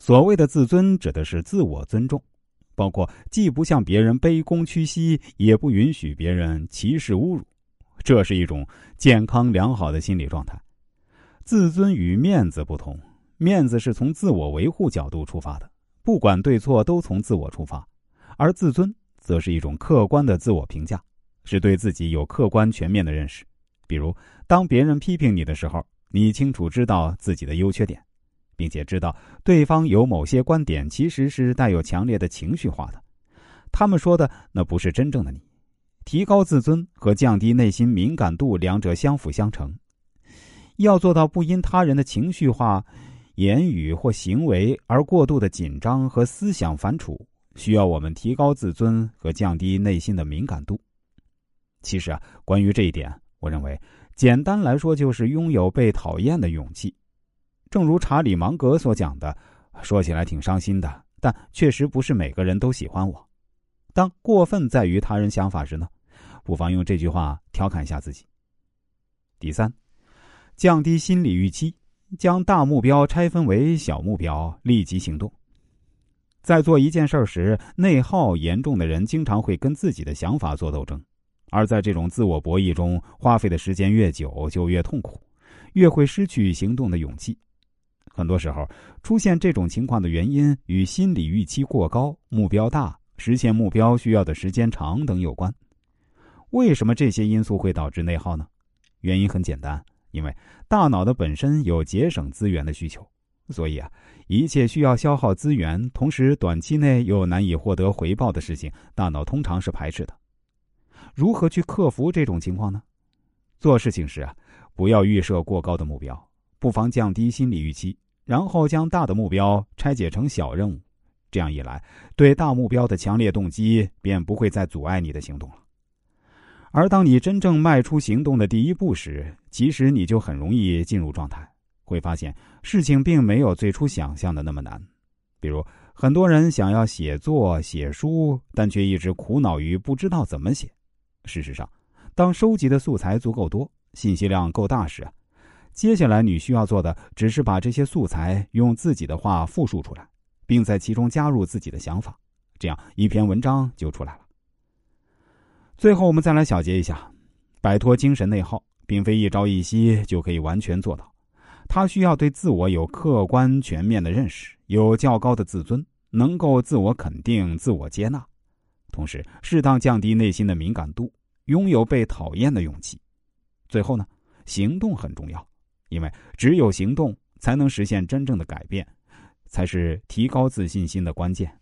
所谓的自尊，指的是自我尊重，包括既不向别人卑躬屈膝，也不允许别人歧视侮辱。这是一种健康良好的心理状态。自尊与面子不同，面子是从自我维护角度出发的，不管对错都从自我出发；而自尊则是一种客观的自我评价，是对自己有客观全面的认识。比如，当别人批评你的时候，你清楚知道自己的优缺点。并且知道对方有某些观点其实是带有强烈的情绪化的，他们说的那不是真正的你。提高自尊和降低内心敏感度两者相辅相成。要做到不因他人的情绪化言语或行为而过度的紧张和思想反刍，需要我们提高自尊和降低内心的敏感度。其实啊，关于这一点，我认为简单来说就是拥有被讨厌的勇气。正如查理芒格所讲的，说起来挺伤心的，但确实不是每个人都喜欢我。当过分在于他人想法时呢，不妨用这句话调侃一下自己。第三，降低心理预期，将大目标拆分为小目标，立即行动。在做一件事时，内耗严重的人经常会跟自己的想法做斗争，而在这种自我博弈中花费的时间越久，就越痛苦，越会失去行动的勇气。很多时候，出现这种情况的原因与心理预期过高、目标大、实现目标需要的时间长等有关。为什么这些因素会导致内耗呢？原因很简单，因为大脑的本身有节省资源的需求，所以啊，一切需要消耗资源，同时短期内又难以获得回报的事情，大脑通常是排斥的。如何去克服这种情况呢？做事情时啊，不要预设过高的目标，不妨降低心理预期。然后将大的目标拆解成小任务，这样一来，对大目标的强烈动机便不会再阻碍你的行动了。而当你真正迈出行动的第一步时，其实你就很容易进入状态，会发现事情并没有最初想象的那么难。比如，很多人想要写作、写书，但却一直苦恼于不知道怎么写。事实上，当收集的素材足够多，信息量够大时，接下来你需要做的，只是把这些素材用自己的话复述出来，并在其中加入自己的想法，这样一篇文章就出来了。最后，我们再来小结一下：摆脱精神内耗，并非一朝一夕就可以完全做到，它需要对自我有客观全面的认识，有较高的自尊，能够自我肯定、自我接纳，同时适当降低内心的敏感度，拥有被讨厌的勇气。最后呢，行动很重要。因为只有行动，才能实现真正的改变，才是提高自信心的关键。